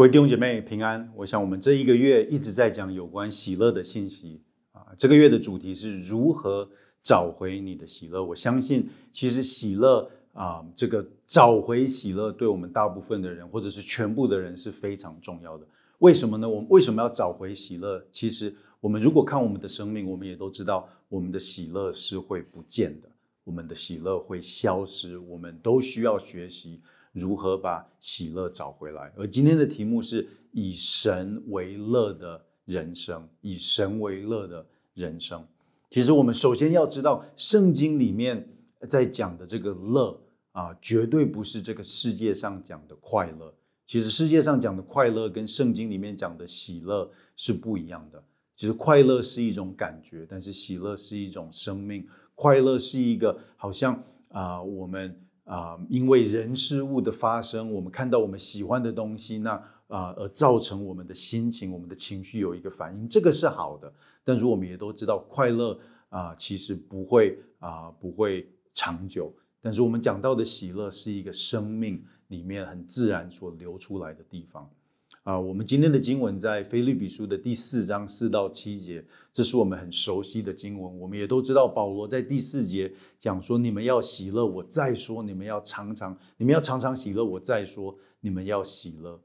各位弟兄姐妹平安。我想我们这一个月一直在讲有关喜乐的信息啊。这个月的主题是如何找回你的喜乐。我相信，其实喜乐啊，这个找回喜乐，对我们大部分的人或者是全部的人是非常重要的。为什么呢？我们为什么要找回喜乐？其实，我们如果看我们的生命，我们也都知道，我们的喜乐是会不见的，我们的喜乐会消失。我们都需要学习。如何把喜乐找回来？而今天的题目是以神为乐的人生，以神为乐的人生。其实我们首先要知道，圣经里面在讲的这个乐啊，绝对不是这个世界上讲的快乐。其实世界上讲的快乐跟圣经里面讲的喜乐是不一样的。其实快乐是一种感觉，但是喜乐是一种生命。快乐是一个好像啊，我们。啊，因为人事物的发生，我们看到我们喜欢的东西，那啊，而造成我们的心情、我们的情绪有一个反应，这个是好的。但是我们也都知道，快乐啊，其实不会啊，不会长久。但是我们讲到的喜乐，是一个生命里面很自然所流出来的地方。啊，我们今天的经文在菲律比书的第四章四到七节，这是我们很熟悉的经文。我们也都知道，保罗在第四节讲说：“你们要喜乐。”我再说，你们要常常，你们要常常喜乐。我再说，你们要喜乐。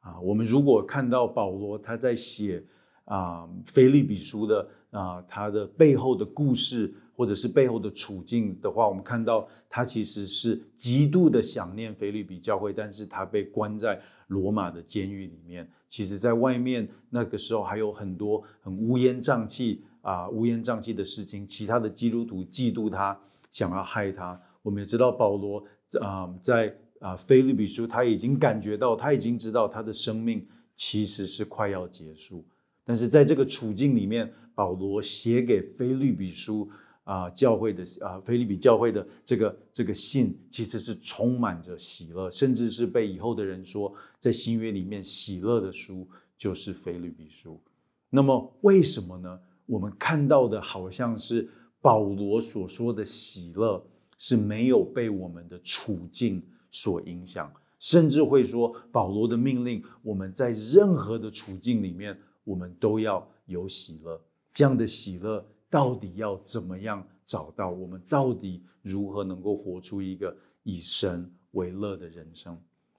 啊，我们如果看到保罗他在写啊菲律比书的啊他的背后的故事。或者是背后的处境的话，我们看到他其实是极度的想念菲律比教会，但是他被关在罗马的监狱里面。其实，在外面那个时候还有很多很乌烟瘴气啊、乌烟瘴气的事情，其他的基督徒嫉妒他，想要害他。我们也知道保罗啊，在啊菲律比书，他已经感觉到，他已经知道他的生命其实是快要结束。但是在这个处境里面，保罗写给菲律比书。啊，教会的啊，菲利比教会的这个这个信，其实是充满着喜乐，甚至是被以后的人说，在新约里面喜乐的书就是菲利比书。那么为什么呢？我们看到的好像是保罗所说的喜乐是没有被我们的处境所影响，甚至会说保罗的命令，我们在任何的处境里面，我们都要有喜乐。这样的喜乐。到底要怎么样找到？我们到底如何能够活出一个以神为乐的人生？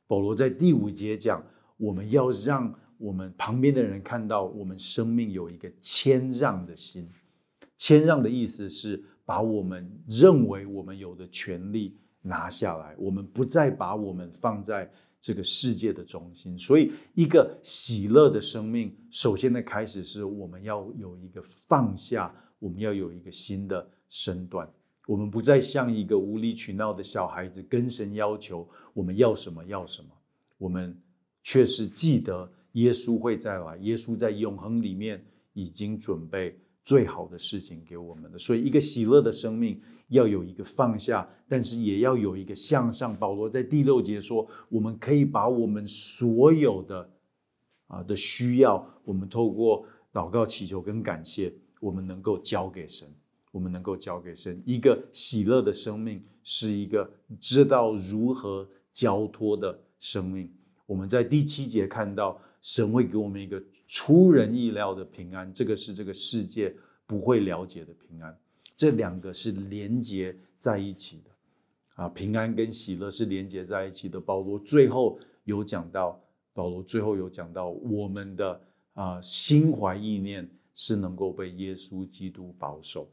保罗在第五节讲，我们要让我们旁边的人看到，我们生命有一个谦让的心。谦让的意思是把我们认为我们有的权利拿下来，我们不再把我们放在这个世界的中心。所以，一个喜乐的生命，首先的开始是我们要有一个放下。我们要有一个新的身段，我们不再像一个无理取闹的小孩子，跟神要求我们要什么要什么。我们却是记得耶稣会再来，耶稣在永恒里面已经准备最好的事情给我们的。所以，一个喜乐的生命要有一个放下，但是也要有一个向上。保罗在第六节说，我们可以把我们所有的啊的需要，我们透过祷告、祈求跟感谢。我们能够交给神，我们能够交给神一个喜乐的生命，是一个知道如何交托的生命。我们在第七节看到，神会给我们一个出人意料的平安，这个是这个世界不会了解的平安。这两个是连接在一起的啊，平安跟喜乐是连接在一起的。保罗最后有讲到，保罗最后有讲到我们的啊心怀意念。是能够被耶稣基督保守。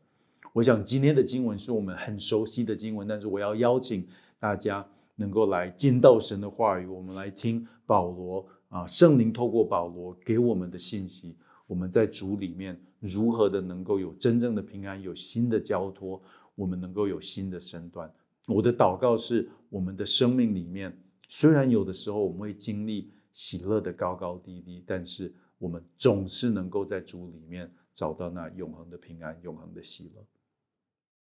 我想今天的经文是我们很熟悉的经文，但是我要邀请大家能够来见到神的话语，我们来听保罗啊，圣灵透过保罗给我们的信息。我们在主里面如何的能够有真正的平安，有新的交托，我们能够有新的身段。我的祷告是，我们的生命里面虽然有的时候我们会经历喜乐的高高低低，但是。我们总是能够在主里面找到那永恒的平安、永恒的喜乐。